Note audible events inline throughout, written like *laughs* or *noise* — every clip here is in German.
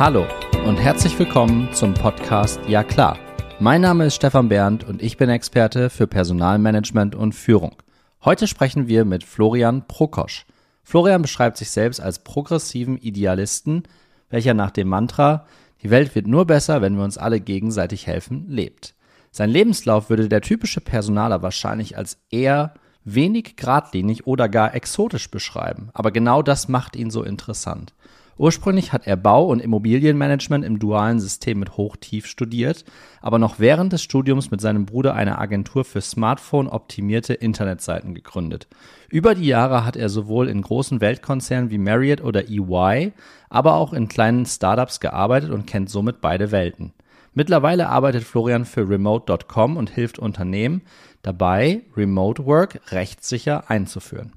Hallo und herzlich willkommen zum Podcast Ja klar. Mein Name ist Stefan Bernd und ich bin Experte für Personalmanagement und Führung. Heute sprechen wir mit Florian Prokosch. Florian beschreibt sich selbst als progressiven Idealisten, welcher nach dem Mantra Die Welt wird nur besser, wenn wir uns alle gegenseitig helfen, lebt. Sein Lebenslauf würde der typische Personaler wahrscheinlich als eher wenig geradlinig oder gar exotisch beschreiben, aber genau das macht ihn so interessant. Ursprünglich hat er Bau- und Immobilienmanagement im dualen System mit Hochtief studiert, aber noch während des Studiums mit seinem Bruder eine Agentur für Smartphone-optimierte Internetseiten gegründet. Über die Jahre hat er sowohl in großen Weltkonzernen wie Marriott oder EY, aber auch in kleinen Startups gearbeitet und kennt somit beide Welten. Mittlerweile arbeitet Florian für Remote.com und hilft Unternehmen dabei, Remote Work rechtssicher einzuführen.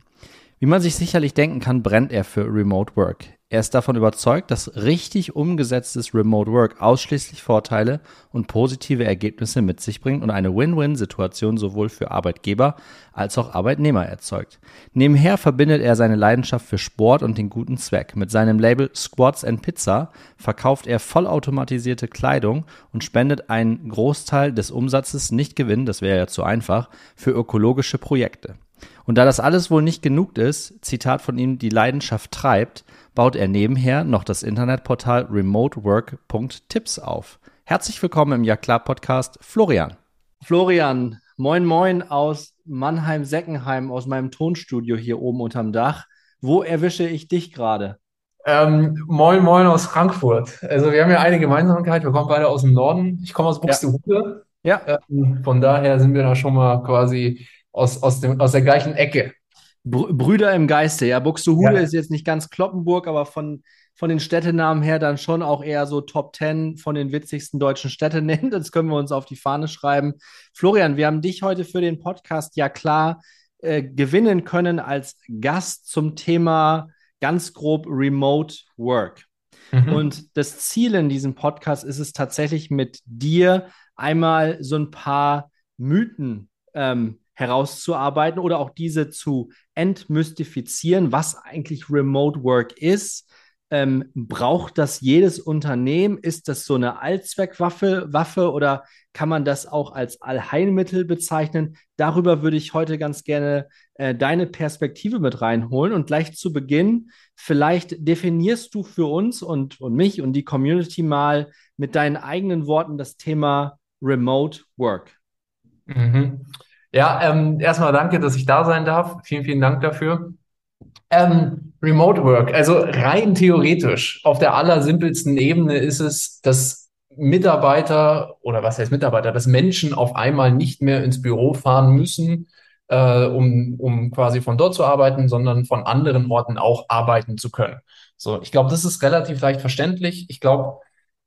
Wie man sich sicherlich denken kann, brennt er für Remote Work. Er ist davon überzeugt, dass richtig umgesetztes Remote Work ausschließlich Vorteile und positive Ergebnisse mit sich bringt und eine Win-Win-Situation sowohl für Arbeitgeber als auch Arbeitnehmer erzeugt. Nebenher verbindet er seine Leidenschaft für Sport und den guten Zweck. Mit seinem Label Squats and Pizza verkauft er vollautomatisierte Kleidung und spendet einen Großteil des Umsatzes, nicht Gewinn, das wäre ja zu einfach, für ökologische Projekte. Und da das alles wohl nicht genug ist, Zitat von ihm, die Leidenschaft treibt, baut er nebenher noch das Internetportal remotework.tips auf. Herzlich willkommen im Ja klar Podcast, Florian. Florian, moin moin aus Mannheim-Seckenheim, aus meinem Tonstudio hier oben unterm Dach. Wo erwische ich dich gerade? Ähm, moin moin aus Frankfurt. Also wir haben ja eine Gemeinsamkeit, wir kommen beide aus dem Norden. Ich komme aus Buxtehude. Ja. Ähm, von daher sind wir da schon mal quasi aus, aus, dem, aus der gleichen Ecke. Brüder im Geiste, ja. Buxtehude Ja. ist jetzt nicht ganz Kloppenburg, aber von, von den Städtenamen her dann schon auch eher so Top 10 von den witzigsten deutschen Städten *laughs* nennen. Das können wir uns auf die Fahne schreiben. Florian, wir haben dich heute für den Podcast ja klar äh, gewinnen können als Gast zum Thema ganz grob Remote Work. Mhm. Und das Ziel in diesem Podcast ist es tatsächlich mit dir einmal so ein paar Mythen ähm, herauszuarbeiten oder auch diese zu entmystifizieren, was eigentlich Remote Work ist. Ähm, braucht das jedes Unternehmen? Ist das so eine Allzweckwaffe Waffe, oder kann man das auch als Allheilmittel bezeichnen? Darüber würde ich heute ganz gerne äh, deine Perspektive mit reinholen. Und gleich zu Beginn, vielleicht definierst du für uns und, und mich und die Community mal mit deinen eigenen Worten das Thema Remote Work. Mhm. Ja, ähm, erstmal danke, dass ich da sein darf. Vielen, vielen Dank dafür. Ähm, Remote Work, also rein theoretisch, auf der allersimpelsten Ebene ist es, dass Mitarbeiter oder was heißt Mitarbeiter, dass Menschen auf einmal nicht mehr ins Büro fahren müssen, äh, um, um quasi von dort zu arbeiten, sondern von anderen Orten auch arbeiten zu können. So, ich glaube, das ist relativ leicht verständlich. Ich glaube,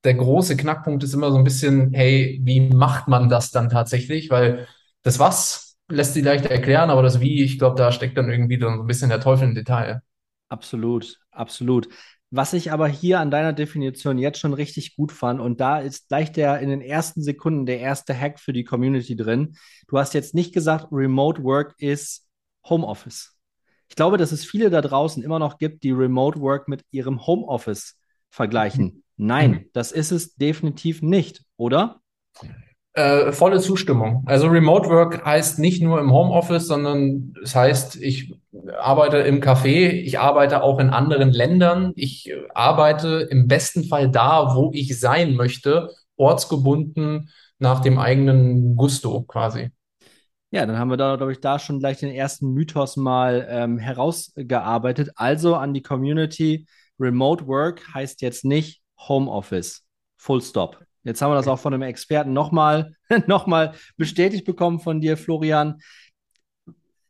der große Knackpunkt ist immer so ein bisschen, hey, wie macht man das dann tatsächlich? Weil das Was lässt sich leicht erklären, aber das Wie, ich glaube, da steckt dann irgendwie so ein bisschen der Teufel im Detail. Absolut, absolut. Was ich aber hier an deiner Definition jetzt schon richtig gut fand, und da ist gleich der in den ersten Sekunden der erste Hack für die Community drin. Du hast jetzt nicht gesagt, Remote Work ist Homeoffice. Ich glaube, dass es viele da draußen immer noch gibt, die Remote Work mit ihrem Homeoffice vergleichen. *laughs* Nein, das ist es definitiv nicht, oder? Äh, volle Zustimmung. Also Remote Work heißt nicht nur im Homeoffice, sondern es heißt, ich arbeite im Café, ich arbeite auch in anderen Ländern, ich arbeite im besten Fall da, wo ich sein möchte, ortsgebunden nach dem eigenen Gusto quasi. Ja, dann haben wir da, glaube ich, da schon gleich den ersten Mythos mal ähm, herausgearbeitet. Also an die Community, Remote Work heißt jetzt nicht Homeoffice. Full stop. Jetzt haben wir das auch von einem Experten nochmal *laughs* noch mal bestätigt bekommen von dir, Florian.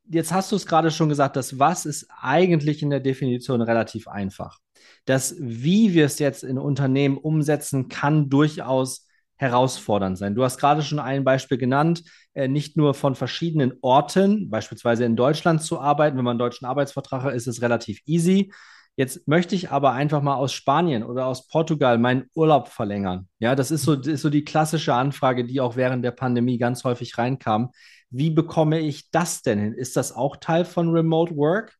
Jetzt hast du es gerade schon gesagt, das Was ist eigentlich in der Definition relativ einfach. Das Wie wir es jetzt in Unternehmen umsetzen, kann durchaus herausfordernd sein. Du hast gerade schon ein Beispiel genannt, äh, nicht nur von verschiedenen Orten, beispielsweise in Deutschland zu arbeiten. Wenn man einen deutschen Arbeitsvertrag hat, ist es relativ easy. Jetzt möchte ich aber einfach mal aus Spanien oder aus Portugal meinen Urlaub verlängern. Ja, das ist so, das ist so die klassische Anfrage, die auch während der Pandemie ganz häufig reinkam. Wie bekomme ich das denn hin? Ist das auch Teil von Remote Work?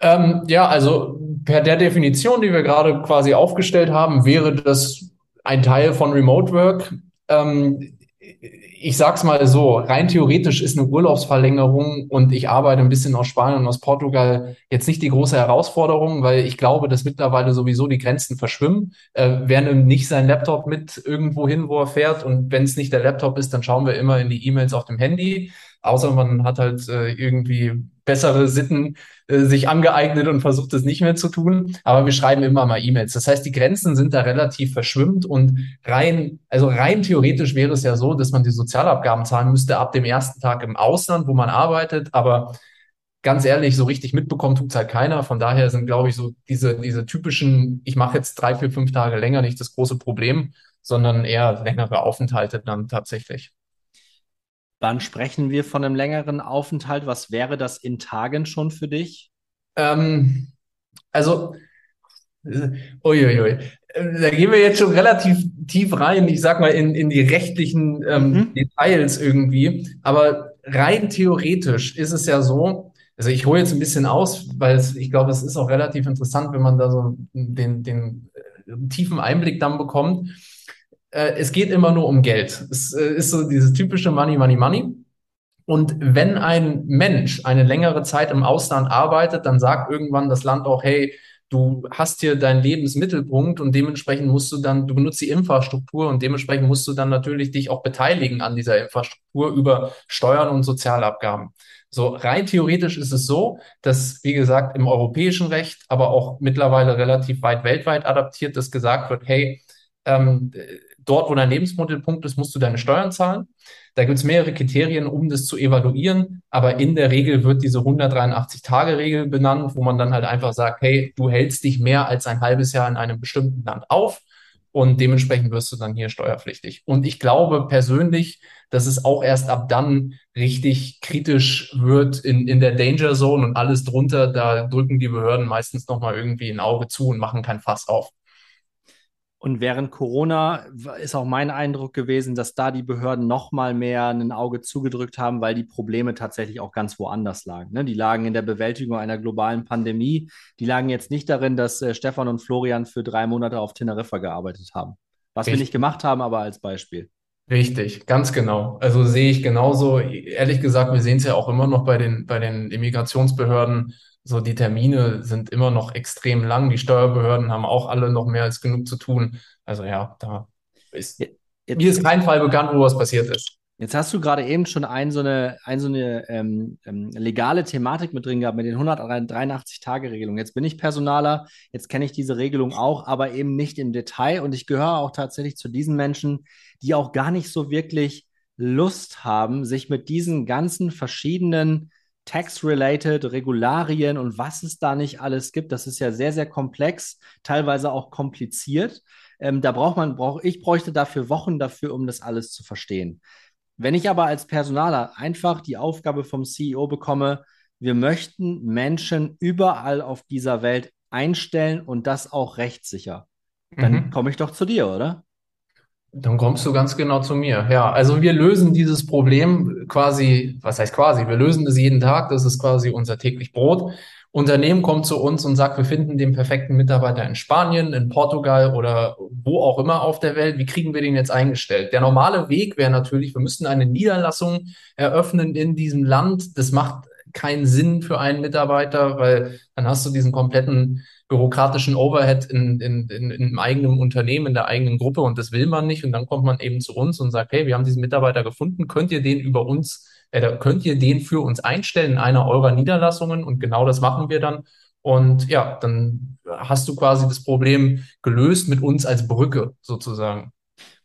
Ähm, ja, also per der Definition, die wir gerade quasi aufgestellt haben, wäre das ein Teil von Remote Work. Ähm, ich sag's mal so, rein theoretisch ist eine Urlaubsverlängerung und ich arbeite ein bisschen aus Spanien und aus Portugal jetzt nicht die große Herausforderung, weil ich glaube, dass mittlerweile sowieso die Grenzen verschwimmen. Äh, wer nimmt nicht seinen Laptop mit irgendwo hin, wo er fährt? Und wenn es nicht der Laptop ist, dann schauen wir immer in die E-Mails auf dem Handy. Außer man hat halt äh, irgendwie bessere Sitten äh, sich angeeignet und versucht es nicht mehr zu tun. Aber wir schreiben immer mal E-Mails. Das heißt, die Grenzen sind da relativ verschwimmt und rein, also rein theoretisch wäre es ja so, dass man die Sozialabgaben zahlen müsste ab dem ersten Tag im Ausland, wo man arbeitet. Aber ganz ehrlich, so richtig mitbekommen tut es halt keiner. Von daher sind, glaube ich, so diese, diese typischen, ich mache jetzt drei, vier, fünf Tage länger nicht das große Problem, sondern eher längere Aufenthalte dann tatsächlich. Wann sprechen wir von einem längeren Aufenthalt? Was wäre das in Tagen schon für dich? Ähm, also, uiuiui. Da gehen wir jetzt schon relativ tief rein, ich sag mal, in, in die rechtlichen ähm, mhm. Details irgendwie. Aber rein theoretisch ist es ja so, also ich hole jetzt ein bisschen aus, weil es, ich glaube, es ist auch relativ interessant, wenn man da so den, den äh, tiefen Einblick dann bekommt äh, es geht immer nur um Geld. Es äh, ist so dieses typische Money, Money, Money. Und wenn ein Mensch eine längere Zeit im Ausland arbeitet, dann sagt irgendwann das Land auch, hey, du hast hier deinen Lebensmittelpunkt und dementsprechend musst du dann, du benutzt die Infrastruktur und dementsprechend musst du dann natürlich dich auch beteiligen an dieser Infrastruktur über Steuern und Sozialabgaben. So rein theoretisch ist es so, dass, wie gesagt, im europäischen Recht, aber auch mittlerweile relativ weit weltweit adaptiert, dass gesagt wird, hey, ähm, dort, wo dein Lebensmittelpunkt ist, musst du deine Steuern zahlen. Da gibt es mehrere Kriterien, um das zu evaluieren. Aber in der Regel wird diese 183-Tage-Regel benannt, wo man dann halt einfach sagt, hey, du hältst dich mehr als ein halbes Jahr in einem bestimmten Land auf und dementsprechend wirst du dann hier steuerpflichtig. Und ich glaube persönlich, dass es auch erst ab dann richtig kritisch wird in, in der Danger Zone und alles drunter, da drücken die Behörden meistens nochmal irgendwie ein Auge zu und machen kein Fass auf. Und während Corona ist auch mein Eindruck gewesen, dass da die Behörden noch mal mehr ein Auge zugedrückt haben, weil die Probleme tatsächlich auch ganz woanders lagen. Ne? Die lagen in der Bewältigung einer globalen Pandemie. Die lagen jetzt nicht darin, dass äh, Stefan und Florian für drei Monate auf Teneriffa gearbeitet haben. Was Richtig. wir nicht gemacht haben, aber als Beispiel. Richtig, ganz genau. Also sehe ich genauso. Ehrlich gesagt, wir sehen es ja auch immer noch bei den, bei den Immigrationsbehörden so die Termine sind immer noch extrem lang. Die Steuerbehörden haben auch alle noch mehr als genug zu tun. Also ja, da ist jetzt, mir ist kein Fall bekannt, wo was passiert ist. Jetzt hast du gerade eben schon ein, so eine, ein, so eine ähm, ähm, legale Thematik mit drin gehabt, mit den 183-Tage-Regelungen. Jetzt bin ich Personaler, jetzt kenne ich diese Regelung auch, aber eben nicht im Detail. Und ich gehöre auch tatsächlich zu diesen Menschen, die auch gar nicht so wirklich Lust haben, sich mit diesen ganzen verschiedenen Tax-related, Regularien und was es da nicht alles gibt. Das ist ja sehr, sehr komplex, teilweise auch kompliziert. Ähm, da braucht man, brauch, ich bräuchte dafür Wochen dafür, um das alles zu verstehen. Wenn ich aber als Personaler einfach die Aufgabe vom CEO bekomme, wir möchten Menschen überall auf dieser Welt einstellen und das auch rechtssicher, dann mhm. komme ich doch zu dir, oder? Dann kommst du ganz genau zu mir. Ja, also wir lösen dieses Problem quasi, was heißt quasi? Wir lösen es jeden Tag. Das ist quasi unser täglich Brot. Unternehmen kommt zu uns und sagt, wir finden den perfekten Mitarbeiter in Spanien, in Portugal oder wo auch immer auf der Welt. Wie kriegen wir den jetzt eingestellt? Der normale Weg wäre natürlich, wir müssten eine Niederlassung eröffnen in diesem Land. Das macht keinen Sinn für einen Mitarbeiter, weil dann hast du diesen kompletten bürokratischen Overhead in, in, in, in einem eigenen Unternehmen, in der eigenen Gruppe und das will man nicht. Und dann kommt man eben zu uns und sagt, hey, wir haben diesen Mitarbeiter gefunden, könnt ihr den über uns, äh, könnt ihr den für uns einstellen in einer eurer Niederlassungen? Und genau das machen wir dann. Und ja, dann hast du quasi das Problem gelöst mit uns als Brücke sozusagen.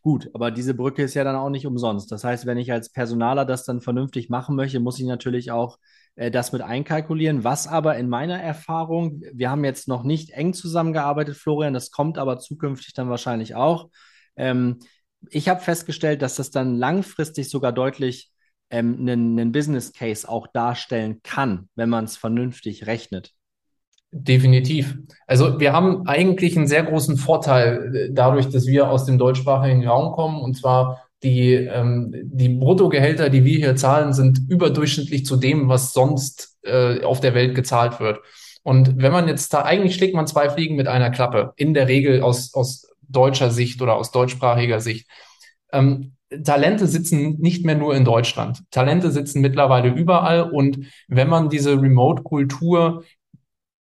Gut, aber diese Brücke ist ja dann auch nicht umsonst. Das heißt, wenn ich als Personaler das dann vernünftig machen möchte, muss ich natürlich auch äh, das mit einkalkulieren. Was aber in meiner Erfahrung, wir haben jetzt noch nicht eng zusammengearbeitet, Florian, das kommt aber zukünftig dann wahrscheinlich auch. Ähm, ich habe festgestellt, dass das dann langfristig sogar deutlich ähm, einen, einen Business Case auch darstellen kann, wenn man es vernünftig rechnet. Definitiv. Also wir haben eigentlich einen sehr großen Vorteil äh, dadurch, dass wir aus dem deutschsprachigen Raum kommen. Und zwar die, ähm, die Bruttogehälter, die wir hier zahlen, sind überdurchschnittlich zu dem, was sonst äh, auf der Welt gezahlt wird. Und wenn man jetzt da, eigentlich schlägt man zwei Fliegen mit einer Klappe, in der Regel aus, aus deutscher Sicht oder aus deutschsprachiger Sicht. Ähm, Talente sitzen nicht mehr nur in Deutschland. Talente sitzen mittlerweile überall. Und wenn man diese Remote-Kultur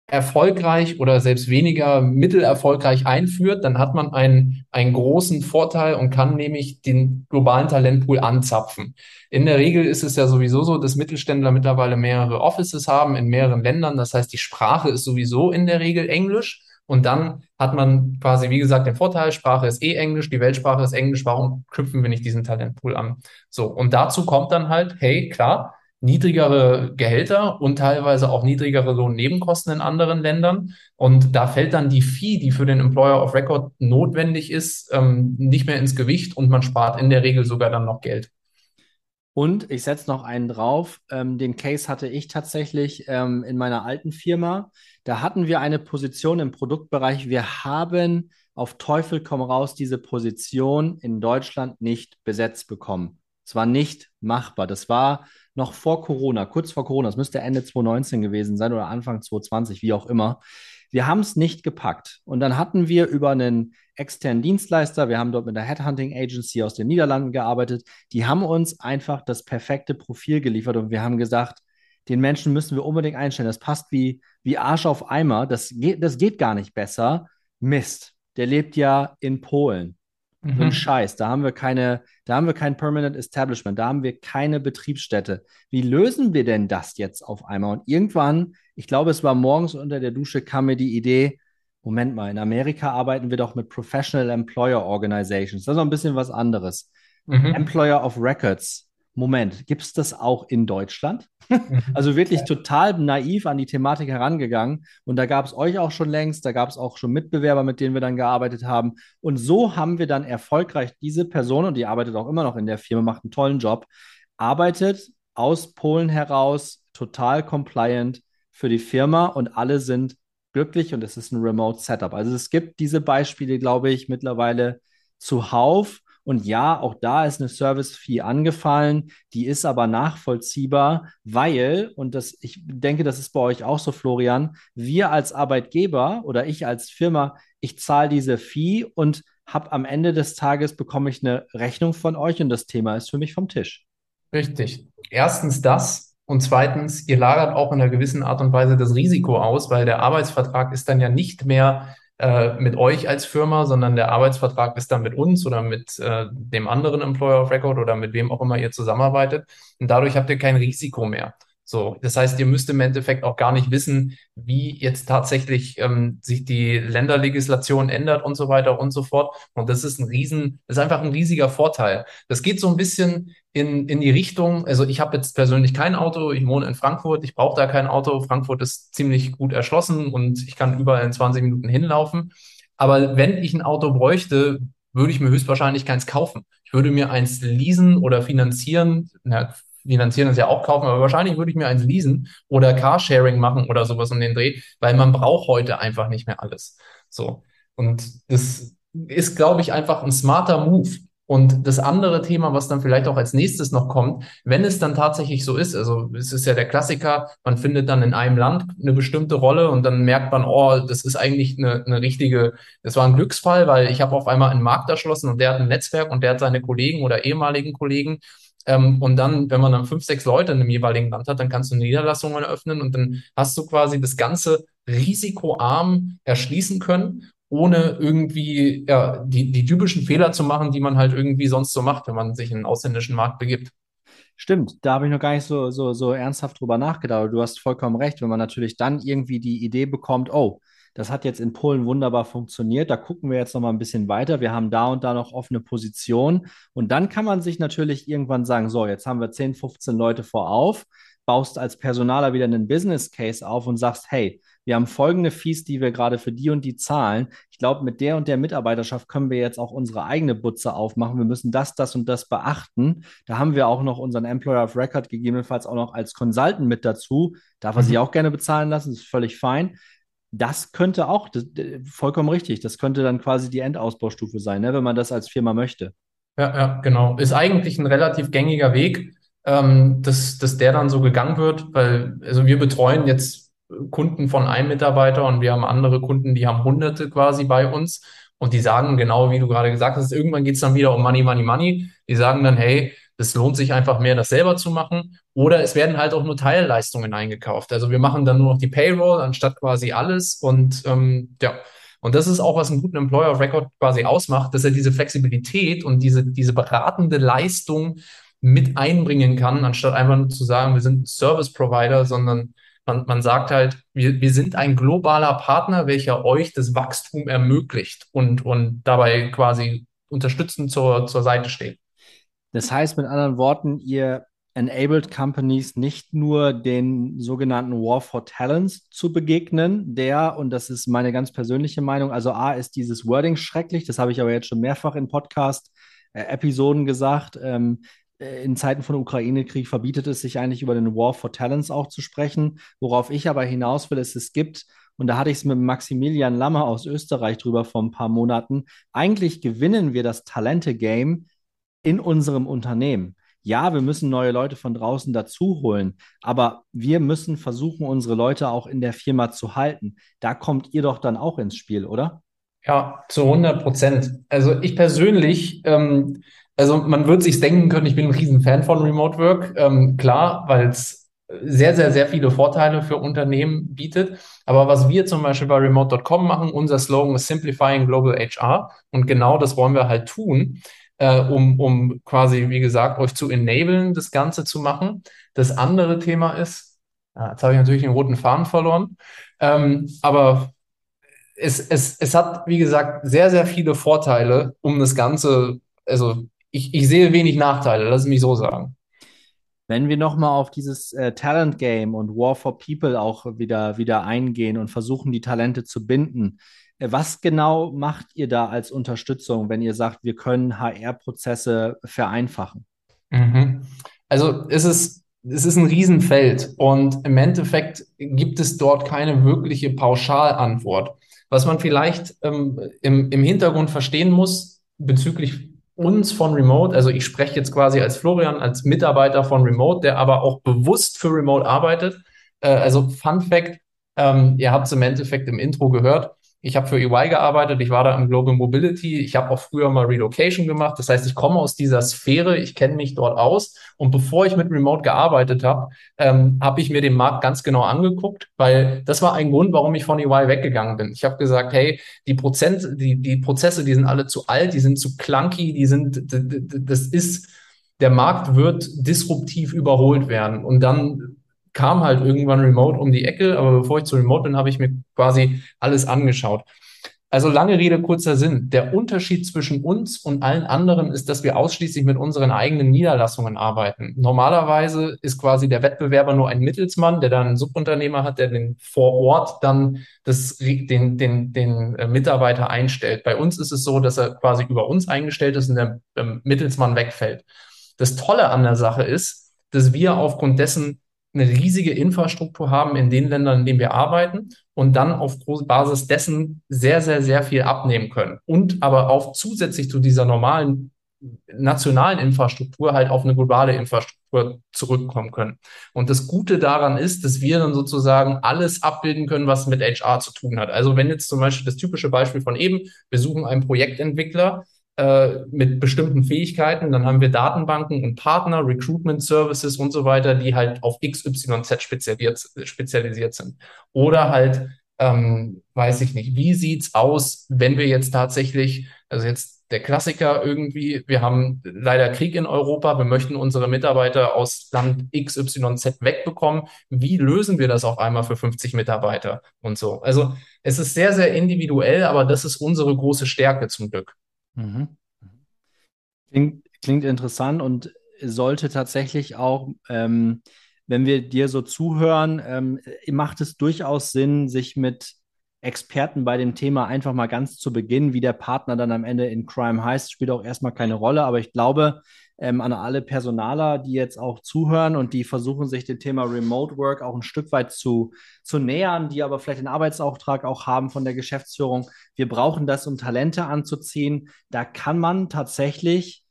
erfolgreich oder selbst weniger mittelerfolgreich einführt, dann hat man einen, einen großen Vorteil und kann nämlich den globalen Talentpool anzapfen. In der Regel ist es ja sowieso so, dass Mittelständler mittlerweile mehrere Offices haben in mehreren Ländern. Das heißt, die Sprache ist sowieso in der Regel Englisch. Und dann hat man quasi, wie gesagt, den Vorteil, Sprache ist eh Englisch, die Weltsprache ist Englisch, warum knüpfen wir nicht diesen Talentpool an? So, und dazu kommt dann halt, hey, klar, niedrigere Gehälter und teilweise auch niedrigere Lohnnebenkosten in anderen Ländern. Und da fällt dann die Fee, die für den Employer of Record notwendig ist, ähm, nicht mehr ins Gewicht und man spart in der Regel sogar dann noch Geld. Und ich setze noch einen drauf. Ähm, den Case hatte ich tatsächlich ähm, in meiner alten Firma. Da hatten wir eine Position im Produktbereich. Wir haben auf Teufel komm raus diese Position in Deutschland nicht besetzt bekommen. Es war nicht machbar. Das war noch vor Corona, kurz vor Corona. Das müsste Ende 2019 gewesen sein oder Anfang 2020, wie auch immer. Wir haben es nicht gepackt. Und dann hatten wir über einen externen Dienstleister, wir haben dort mit einer Headhunting Agency aus den Niederlanden gearbeitet, die haben uns einfach das perfekte Profil geliefert und wir haben gesagt, den Menschen müssen wir unbedingt einstellen. Das passt wie, wie Arsch auf Eimer. Das geht, das geht gar nicht besser. Mist. Der lebt ja in Polen. Mhm. So ein Scheiß. Da haben wir keine, da haben wir kein Permanent Establishment, da haben wir keine Betriebsstätte. Wie lösen wir denn das jetzt auf einmal? Und irgendwann, ich glaube, es war morgens unter der Dusche, kam mir die Idee, Moment mal, in Amerika arbeiten wir doch mit Professional Employer Organizations. Das ist noch ein bisschen was anderes. Mhm. Employer of Records. Moment, gibt es das auch in Deutschland? Mhm. also wirklich ja. total naiv an die Thematik herangegangen. Und da gab es euch auch schon längst, da gab es auch schon Mitbewerber, mit denen wir dann gearbeitet haben. Und so haben wir dann erfolgreich diese Person, und die arbeitet auch immer noch in der Firma, macht einen tollen Job, arbeitet aus Polen heraus, total compliant für die Firma und alle sind glücklich und es ist ein Remote Setup. Also es gibt diese Beispiele, glaube ich, mittlerweile zuhauf. Und ja, auch da ist eine Service-Fee angefallen, die ist aber nachvollziehbar, weil, und das, ich denke, das ist bei euch auch so, Florian, wir als Arbeitgeber oder ich als Firma, ich zahle diese Fee und habe am Ende des Tages bekomme ich eine Rechnung von euch und das Thema ist für mich vom Tisch. Richtig. Erstens das. Und zweitens, ihr lagert auch in einer gewissen Art und Weise das Risiko aus, weil der Arbeitsvertrag ist dann ja nicht mehr äh, mit euch als Firma, sondern der Arbeitsvertrag ist dann mit uns oder mit äh, dem anderen Employer of Record oder mit wem auch immer ihr zusammenarbeitet. Und dadurch habt ihr kein Risiko mehr. So, das heißt, ihr müsst im Endeffekt auch gar nicht wissen, wie jetzt tatsächlich ähm, sich die Länderlegislation ändert und so weiter und so fort. Und das ist ein riesen, das ist einfach ein riesiger Vorteil. Das geht so ein bisschen in, in die Richtung, also ich habe jetzt persönlich kein Auto, ich wohne in Frankfurt, ich brauche da kein Auto. Frankfurt ist ziemlich gut erschlossen und ich kann überall in 20 Minuten hinlaufen. Aber wenn ich ein Auto bräuchte, würde ich mir höchstwahrscheinlich keins kaufen. Ich würde mir eins leasen oder finanzieren. Na, finanzieren ist ja auch kaufen, aber wahrscheinlich würde ich mir eins leasen oder Carsharing machen oder sowas um den Dreh, weil man braucht heute einfach nicht mehr alles. So. Und das ist, glaube ich, einfach ein smarter Move. Und das andere Thema, was dann vielleicht auch als nächstes noch kommt, wenn es dann tatsächlich so ist, also es ist ja der Klassiker, man findet dann in einem Land eine bestimmte Rolle und dann merkt man, oh, das ist eigentlich eine, eine richtige, das war ein Glücksfall, weil ich habe auf einmal einen Markt erschlossen und der hat ein Netzwerk und der hat seine Kollegen oder ehemaligen Kollegen ähm, und dann, wenn man dann fünf, sechs Leute in einem jeweiligen Land hat, dann kannst du Niederlassungen eröffnen und dann hast du quasi das Ganze risikoarm erschließen können, ohne irgendwie ja, die, die typischen Fehler zu machen, die man halt irgendwie sonst so macht, wenn man sich in einen ausländischen Markt begibt. Stimmt, da habe ich noch gar nicht so, so, so ernsthaft drüber nachgedacht. Du hast vollkommen recht, wenn man natürlich dann irgendwie die Idee bekommt, oh, das hat jetzt in Polen wunderbar funktioniert. Da gucken wir jetzt noch mal ein bisschen weiter. Wir haben da und da noch offene Positionen. Und dann kann man sich natürlich irgendwann sagen, so, jetzt haben wir 10, 15 Leute vorauf, baust als Personaler wieder einen Business Case auf und sagst, hey, wir haben folgende Fees, die wir gerade für die und die zahlen. Ich glaube, mit der und der Mitarbeiterschaft können wir jetzt auch unsere eigene Butze aufmachen. Wir müssen das, das und das beachten. Da haben wir auch noch unseren Employer of Record gegebenenfalls auch noch als Consultant mit dazu. Darf er mhm. sich auch gerne bezahlen lassen, ist völlig fein das könnte auch, das, vollkommen richtig, das könnte dann quasi die Endausbaustufe sein, ne, wenn man das als Firma möchte. Ja, ja, genau. Ist eigentlich ein relativ gängiger Weg, ähm, dass, dass der dann so gegangen wird, weil, also wir betreuen jetzt Kunden von einem Mitarbeiter und wir haben andere Kunden, die haben Hunderte quasi bei uns. Und die sagen genau, wie du gerade gesagt hast, irgendwann geht es dann wieder um Money, Money, Money. Die sagen dann, hey, es lohnt sich einfach mehr, das selber zu machen. Oder es werden halt auch nur Teilleistungen eingekauft. Also wir machen dann nur noch die Payroll anstatt quasi alles. Und ähm, ja, und das ist auch, was einen guten Employer of Record quasi ausmacht, dass er diese Flexibilität und diese, diese beratende Leistung mit einbringen kann, anstatt einfach nur zu sagen, wir sind Service Provider, sondern man, man sagt halt, wir, wir sind ein globaler Partner, welcher euch das Wachstum ermöglicht und, und dabei quasi unterstützend zur, zur Seite steht. Das heißt mit anderen Worten, ihr enabled Companies nicht nur den sogenannten War for Talents zu begegnen, der, und das ist meine ganz persönliche Meinung, also A ist dieses Wording schrecklich, das habe ich aber jetzt schon mehrfach in Podcast-Episoden gesagt. Ähm, äh, in Zeiten von Ukraine-Krieg verbietet es sich eigentlich über den War for Talents auch zu sprechen. Worauf ich aber hinaus will, ist, es gibt und da hatte ich es mit Maximilian Lammer aus Österreich drüber vor ein paar Monaten. Eigentlich gewinnen wir das Talente-Game in unserem Unternehmen. Ja, wir müssen neue Leute von draußen dazu holen, aber wir müssen versuchen, unsere Leute auch in der Firma zu halten. Da kommt ihr doch dann auch ins Spiel, oder? Ja, zu 100 Prozent. Also ich persönlich, ähm, also man wird sich denken können, ich bin ein Riesenfan von Remote Work. Ähm, klar, weil es sehr, sehr, sehr viele Vorteile für Unternehmen bietet. Aber was wir zum Beispiel bei remote.com machen, unser Slogan ist Simplifying Global HR. Und genau das wollen wir halt tun äh, um, um quasi, wie gesagt, euch zu enablen, das Ganze zu machen. Das andere Thema ist, ja, jetzt habe ich natürlich den roten Faden verloren, ähm, aber es, es, es hat, wie gesagt, sehr, sehr viele Vorteile, um das Ganze, also ich, ich sehe wenig Nachteile, lass es mich so sagen. Wenn wir nochmal auf dieses äh, Talent Game und War for People auch wieder, wieder eingehen und versuchen, die Talente zu binden, was genau macht ihr da als Unterstützung, wenn ihr sagt, wir können HR-Prozesse vereinfachen? Mhm. Also es ist, es ist ein Riesenfeld und im Endeffekt gibt es dort keine wirkliche Pauschalantwort. Was man vielleicht ähm, im, im Hintergrund verstehen muss bezüglich uns von Remote, also ich spreche jetzt quasi als Florian, als Mitarbeiter von Remote, der aber auch bewusst für Remote arbeitet. Äh, also Fun Fact, ähm, ihr habt es im Endeffekt im Intro gehört, ich habe für EY gearbeitet, ich war da im Global Mobility, ich habe auch früher mal Relocation gemacht. Das heißt, ich komme aus dieser Sphäre, ich kenne mich dort aus. Und bevor ich mit Remote gearbeitet habe, ähm, habe ich mir den Markt ganz genau angeguckt, weil das war ein Grund, warum ich von EY weggegangen bin. Ich habe gesagt, hey, die Prozent, die, die Prozesse, die sind alle zu alt, die sind zu clunky, die sind, das ist, der Markt wird disruptiv überholt werden. Und dann kam halt irgendwann Remote um die Ecke, aber bevor ich zu Remote bin, habe ich mir quasi alles angeschaut. Also lange Rede, kurzer Sinn. Der Unterschied zwischen uns und allen anderen ist, dass wir ausschließlich mit unseren eigenen Niederlassungen arbeiten. Normalerweise ist quasi der Wettbewerber nur ein Mittelsmann, der dann einen Subunternehmer hat, der den vor Ort dann das, den, den, den äh, Mitarbeiter einstellt. Bei uns ist es so, dass er quasi über uns eingestellt ist und der ähm, Mittelsmann wegfällt. Das Tolle an der Sache ist, dass wir aufgrund dessen eine riesige Infrastruktur haben in den Ländern, in denen wir arbeiten und dann auf Basis dessen sehr, sehr, sehr viel abnehmen können. Und aber auch zusätzlich zu dieser normalen nationalen Infrastruktur halt auf eine globale Infrastruktur zurückkommen können. Und das Gute daran ist, dass wir dann sozusagen alles abbilden können, was mit HR zu tun hat. Also wenn jetzt zum Beispiel das typische Beispiel von eben, wir suchen einen Projektentwickler, äh, mit bestimmten Fähigkeiten. Dann haben wir Datenbanken und Partner, Recruitment Services und so weiter, die halt auf XYZ spezialisiert, spezialisiert sind. Oder halt, ähm, weiß ich nicht, wie sieht's aus, wenn wir jetzt tatsächlich, also jetzt der Klassiker irgendwie, wir haben leider Krieg in Europa, wir möchten unsere Mitarbeiter aus Land XYZ wegbekommen. Wie lösen wir das auf einmal für 50 Mitarbeiter und so? Also es ist sehr, sehr individuell, aber das ist unsere große Stärke zum Glück. Mhm. Klingt, klingt interessant und sollte tatsächlich auch, ähm, wenn wir dir so zuhören, ähm, macht es durchaus Sinn, sich mit Experten bei dem Thema einfach mal ganz zu Beginn, wie der Partner dann am Ende in Crime heißt, spielt auch erstmal keine Rolle. Aber ich glaube, ähm, an alle Personaler, die jetzt auch zuhören und die versuchen, sich dem Thema Remote Work auch ein Stück weit zu, zu nähern, die aber vielleicht den Arbeitsauftrag auch haben von der Geschäftsführung. Wir brauchen das, um Talente anzuziehen. Da kann man tatsächlich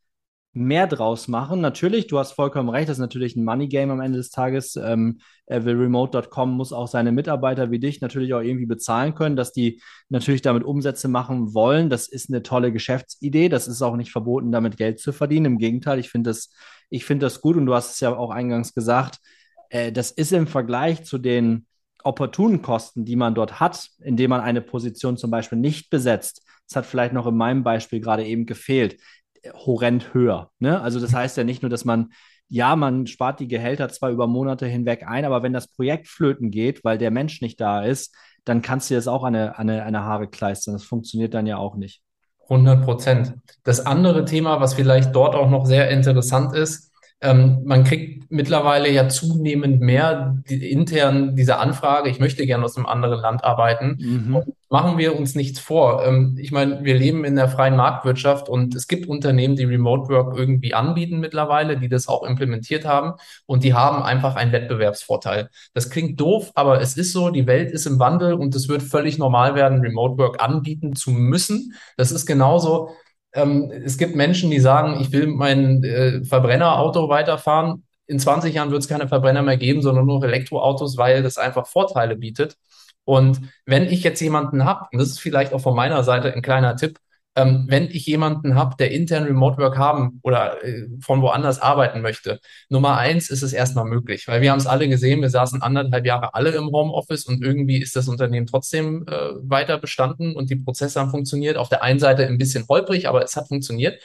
mehr draus machen. Natürlich, du hast vollkommen recht, das ist natürlich ein Money Game am Ende des Tages. Ähm, will Remote.com muss auch seine Mitarbeiter wie dich natürlich auch irgendwie bezahlen können, dass die natürlich damit Umsätze machen wollen. Das ist eine tolle Geschäftsidee. Das ist auch nicht verboten, damit Geld zu verdienen. Im Gegenteil, ich finde das, ich das gut und du hast es ja auch eingangs gesagt. Äh, das ist im Vergleich zu den opportunen Kosten, die man dort hat, indem man eine Position zum Beispiel nicht besetzt. Das hat vielleicht noch in meinem Beispiel gerade eben gefehlt horrend höher. Ne? Also das heißt ja nicht nur, dass man, ja, man spart die Gehälter zwar über Monate hinweg ein, aber wenn das Projekt flöten geht, weil der Mensch nicht da ist, dann kannst du das auch eine, eine, eine Haare kleistern. Das funktioniert dann ja auch nicht. 100 Prozent. Das andere Thema, was vielleicht dort auch noch sehr interessant ist, ähm, man kriegt mittlerweile ja zunehmend mehr die, intern diese Anfrage, ich möchte gerne aus einem anderen Land arbeiten. Mhm. machen wir uns nichts vor. Ähm, ich meine, wir leben in der freien Marktwirtschaft und es gibt Unternehmen, die Remote Work irgendwie anbieten mittlerweile, die das auch implementiert haben und die haben einfach einen Wettbewerbsvorteil. Das klingt doof, aber es ist so, die Welt ist im Wandel und es wird völlig normal werden, Remote Work anbieten zu müssen. Das ist genauso, ähm, es gibt Menschen, die sagen, ich will mein äh, Verbrennerauto weiterfahren. In 20 Jahren wird es keine Verbrenner mehr geben, sondern nur Elektroautos, weil das einfach Vorteile bietet. Und wenn ich jetzt jemanden habe, und das ist vielleicht auch von meiner Seite ein kleiner Tipp, ähm, wenn ich jemanden habe, der intern Remote Work haben oder äh, von woanders arbeiten möchte. Nummer eins ist es erstmal möglich, weil wir haben es alle gesehen, wir saßen anderthalb Jahre alle im Homeoffice und irgendwie ist das Unternehmen trotzdem äh, weiter bestanden und die Prozesse haben funktioniert. Auf der einen Seite ein bisschen holprig, aber es hat funktioniert.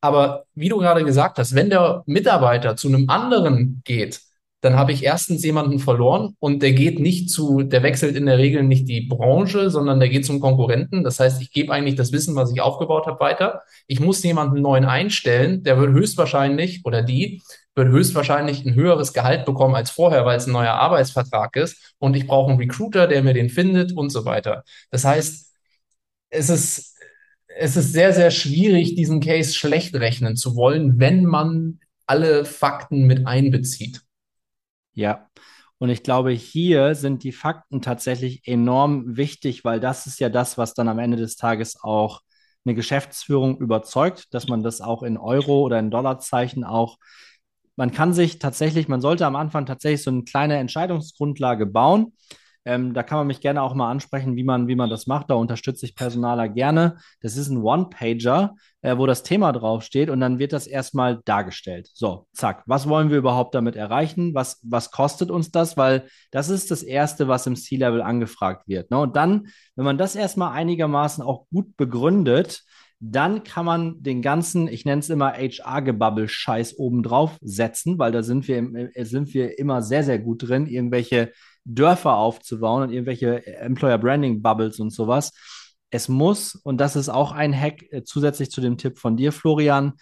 Aber wie du gerade gesagt hast, wenn der Mitarbeiter zu einem anderen geht, dann habe ich erstens jemanden verloren und der geht nicht zu, der wechselt in der Regel nicht die Branche, sondern der geht zum Konkurrenten. Das heißt, ich gebe eigentlich das Wissen, was ich aufgebaut habe, weiter. Ich muss jemanden neuen einstellen, der wird höchstwahrscheinlich oder die wird höchstwahrscheinlich ein höheres Gehalt bekommen als vorher, weil es ein neuer Arbeitsvertrag ist. Und ich brauche einen Recruiter, der mir den findet und so weiter. Das heißt, es ist, es ist sehr, sehr schwierig, diesen Case schlecht rechnen zu wollen, wenn man alle Fakten mit einbezieht. Ja, und ich glaube, hier sind die Fakten tatsächlich enorm wichtig, weil das ist ja das, was dann am Ende des Tages auch eine Geschäftsführung überzeugt, dass man das auch in Euro oder in Dollarzeichen auch, man kann sich tatsächlich, man sollte am Anfang tatsächlich so eine kleine Entscheidungsgrundlage bauen. Ähm, da kann man mich gerne auch mal ansprechen, wie man, wie man das macht. Da unterstütze ich Personaler gerne. Das ist ein One-Pager, äh, wo das Thema draufsteht und dann wird das erstmal dargestellt. So, zack. Was wollen wir überhaupt damit erreichen? Was, was kostet uns das? Weil das ist das Erste, was im C-Level angefragt wird. Ne? Und dann, wenn man das erstmal einigermaßen auch gut begründet, dann kann man den ganzen, ich nenne es immer HR-Gebubble-Scheiß obendrauf setzen, weil da sind wir, äh, sind wir immer sehr, sehr gut drin, irgendwelche Dörfer aufzubauen und irgendwelche Employer Branding Bubbles und sowas. Es muss, und das ist auch ein Hack äh, zusätzlich zu dem Tipp von dir, Florian,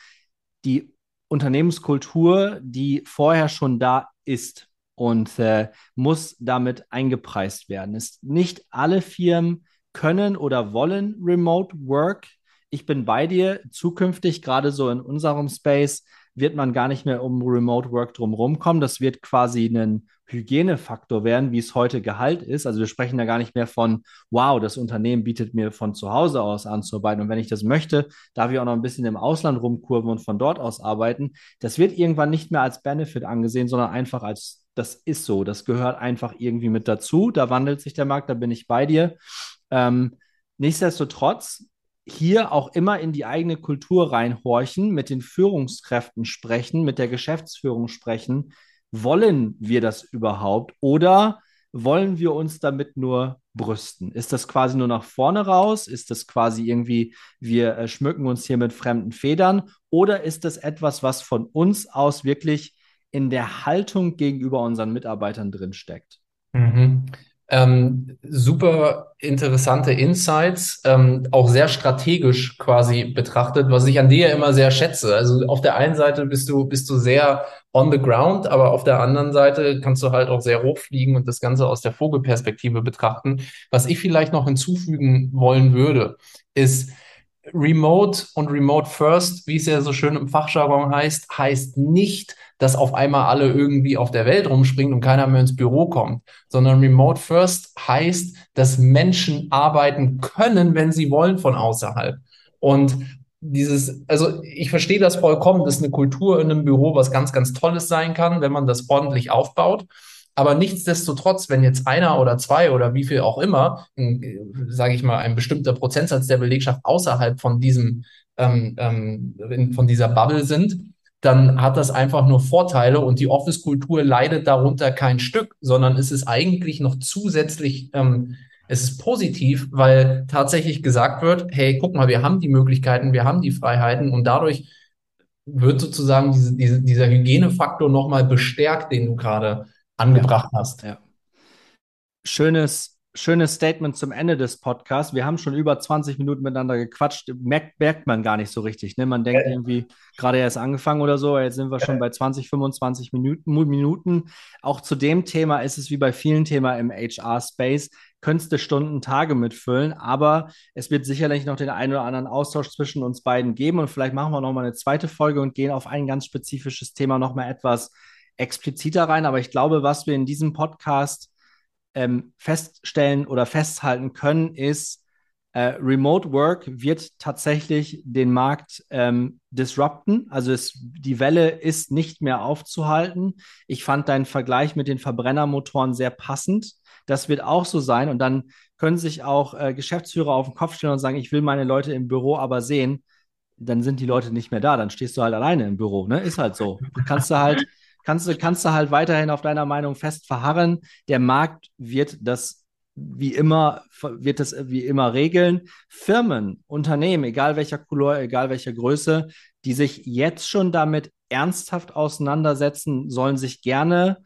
die Unternehmenskultur, die vorher schon da ist und äh, muss damit eingepreist werden. Ist nicht alle Firmen können oder wollen Remote Work. Ich bin bei dir. Zukünftig, gerade so in unserem Space, wird man gar nicht mehr um Remote Work drumherum kommen. Das wird quasi ein Hygienefaktor werden, wie es heute Gehalt ist. Also wir sprechen da gar nicht mehr von, wow, das Unternehmen bietet mir von zu Hause aus anzuarbeiten. Und wenn ich das möchte, darf ich auch noch ein bisschen im Ausland rumkurven und von dort aus arbeiten. Das wird irgendwann nicht mehr als Benefit angesehen, sondern einfach als, das ist so. Das gehört einfach irgendwie mit dazu. Da wandelt sich der Markt, da bin ich bei dir. Ähm, nichtsdestotrotz hier auch immer in die eigene Kultur reinhorchen, mit den Führungskräften sprechen, mit der Geschäftsführung sprechen. Wollen wir das überhaupt oder wollen wir uns damit nur brüsten? Ist das quasi nur nach vorne raus? Ist das quasi irgendwie, wir äh, schmücken uns hier mit fremden Federn? Oder ist das etwas, was von uns aus wirklich in der Haltung gegenüber unseren Mitarbeitern drinsteckt? Mhm. Ähm, super interessante Insights, ähm, auch sehr strategisch quasi betrachtet, was ich an dir immer sehr schätze. Also auf der einen Seite bist du, bist du sehr on the ground, aber auf der anderen Seite kannst du halt auch sehr hoch fliegen und das Ganze aus der Vogelperspektive betrachten. Was ich vielleicht noch hinzufügen wollen würde, ist, Remote und Remote First, wie es ja so schön im Fachjargon heißt, heißt nicht, dass auf einmal alle irgendwie auf der Welt rumspringen und keiner mehr ins Büro kommt, sondern Remote First heißt, dass Menschen arbeiten können, wenn sie wollen, von außerhalb. Und dieses, also ich verstehe das vollkommen, dass eine Kultur in einem Büro was ganz, ganz Tolles sein kann, wenn man das ordentlich aufbaut. Aber nichtsdestotrotz, wenn jetzt einer oder zwei oder wie viel auch immer, sage ich mal, ein bestimmter Prozentsatz der Belegschaft außerhalb von diesem, ähm, ähm, von dieser Bubble sind, dann hat das einfach nur Vorteile und die Office-Kultur leidet darunter kein Stück, sondern es ist eigentlich noch zusätzlich, ähm, es ist positiv, weil tatsächlich gesagt wird, hey, guck mal, wir haben die Möglichkeiten, wir haben die Freiheiten und dadurch wird sozusagen diese, diese, dieser Hygienefaktor nochmal bestärkt, den du gerade angebracht ja. hast. Ja. Schönes schönes Statement zum Ende des Podcasts. Wir haben schon über 20 Minuten miteinander gequatscht. Merkt, merkt man gar nicht so richtig. Ne? Man denkt irgendwie, gerade erst angefangen oder so, jetzt sind wir schon bei 20, 25 Minuten, Minuten. Auch zu dem Thema ist es wie bei vielen Themen im HR-Space. Könntest du Stunden, Tage mitfüllen, aber es wird sicherlich noch den einen oder anderen Austausch zwischen uns beiden geben und vielleicht machen wir noch mal eine zweite Folge und gehen auf ein ganz spezifisches Thema noch mal etwas expliziter rein. Aber ich glaube, was wir in diesem Podcast ähm, feststellen oder festhalten können, ist, äh, Remote Work wird tatsächlich den Markt ähm, disrupten. Also es, die Welle ist nicht mehr aufzuhalten. Ich fand deinen Vergleich mit den Verbrennermotoren sehr passend. Das wird auch so sein. Und dann können sich auch äh, Geschäftsführer auf den Kopf stellen und sagen, ich will meine Leute im Büro aber sehen. Dann sind die Leute nicht mehr da. Dann stehst du halt alleine im Büro. Ne? Ist halt so. Du kannst du halt kannst du, kannst du halt weiterhin auf deiner Meinung fest verharren. Der Markt wird das wie immer, wird das wie immer regeln. Firmen, Unternehmen, egal welcher Couleur, egal welcher Größe, die sich jetzt schon damit ernsthaft auseinandersetzen, sollen sich gerne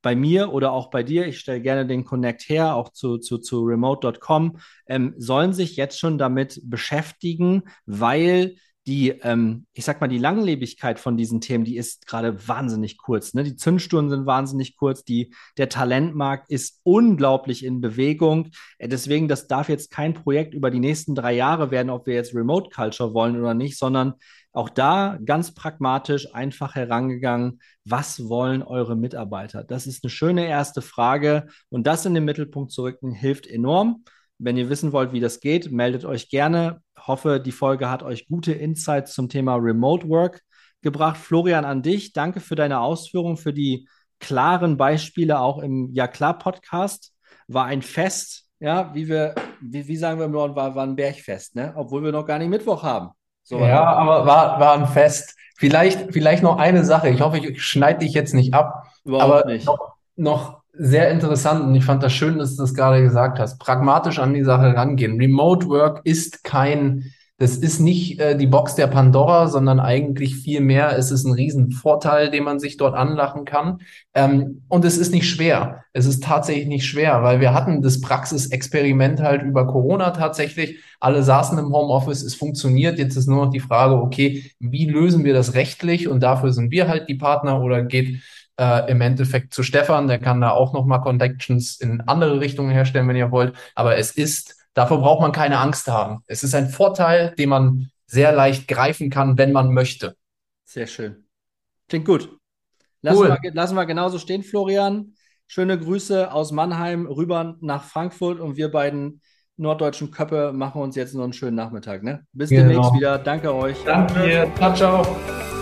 bei mir oder auch bei dir, ich stelle gerne den Connect her, auch zu, zu, zu remote.com, ähm, sollen sich jetzt schon damit beschäftigen, weil die, ähm, ich sag mal, die Langlebigkeit von diesen Themen, die ist gerade wahnsinnig kurz. Ne? Die Zündstunden sind wahnsinnig kurz, die, der Talentmarkt ist unglaublich in Bewegung. Äh, deswegen, das darf jetzt kein Projekt über die nächsten drei Jahre werden, ob wir jetzt Remote Culture wollen oder nicht, sondern auch da ganz pragmatisch einfach herangegangen, was wollen eure Mitarbeiter? Das ist eine schöne erste Frage und das in den Mittelpunkt zu rücken hilft enorm. Wenn ihr wissen wollt, wie das geht, meldet euch gerne. Hoffe, die Folge hat euch gute Insights zum Thema Remote Work gebracht. Florian, an dich. Danke für deine Ausführungen, für die klaren Beispiele auch im Ja klar Podcast. War ein Fest, ja, wie wir, wie, wie sagen wir im Norden, war, war ein Bergfest, ne? Obwohl wir noch gar nicht Mittwoch haben. So, ja, aber war, war ein Fest. Vielleicht, vielleicht noch eine Sache. Ich hoffe, ich schneide dich jetzt nicht ab. Überhaupt aber nicht. Noch, noch sehr interessant und ich fand das schön, dass du das gerade gesagt hast. Pragmatisch an die Sache rangehen. Remote Work ist kein, das ist nicht äh, die Box der Pandora, sondern eigentlich viel mehr. Es ist ein Riesenvorteil, den man sich dort anlachen kann. Ähm, und es ist nicht schwer. Es ist tatsächlich nicht schwer, weil wir hatten das Praxisexperiment halt über Corona tatsächlich. Alle saßen im Homeoffice, es funktioniert. Jetzt ist nur noch die Frage, okay, wie lösen wir das rechtlich? Und dafür sind wir halt die Partner oder geht äh, im Endeffekt zu Stefan. Der kann da auch nochmal Connections in andere Richtungen herstellen, wenn ihr wollt. Aber es ist, davor braucht man keine Angst haben. Es ist ein Vorteil, den man sehr leicht greifen kann, wenn man möchte. Sehr schön. Klingt gut. Lassen, cool. wir, lassen wir genauso stehen, Florian. Schöne Grüße aus Mannheim rüber nach Frankfurt und wir beiden norddeutschen Köppe machen uns jetzt noch einen schönen Nachmittag. Ne? Bis genau. demnächst wieder. Danke euch. Danke. Ciao, ciao.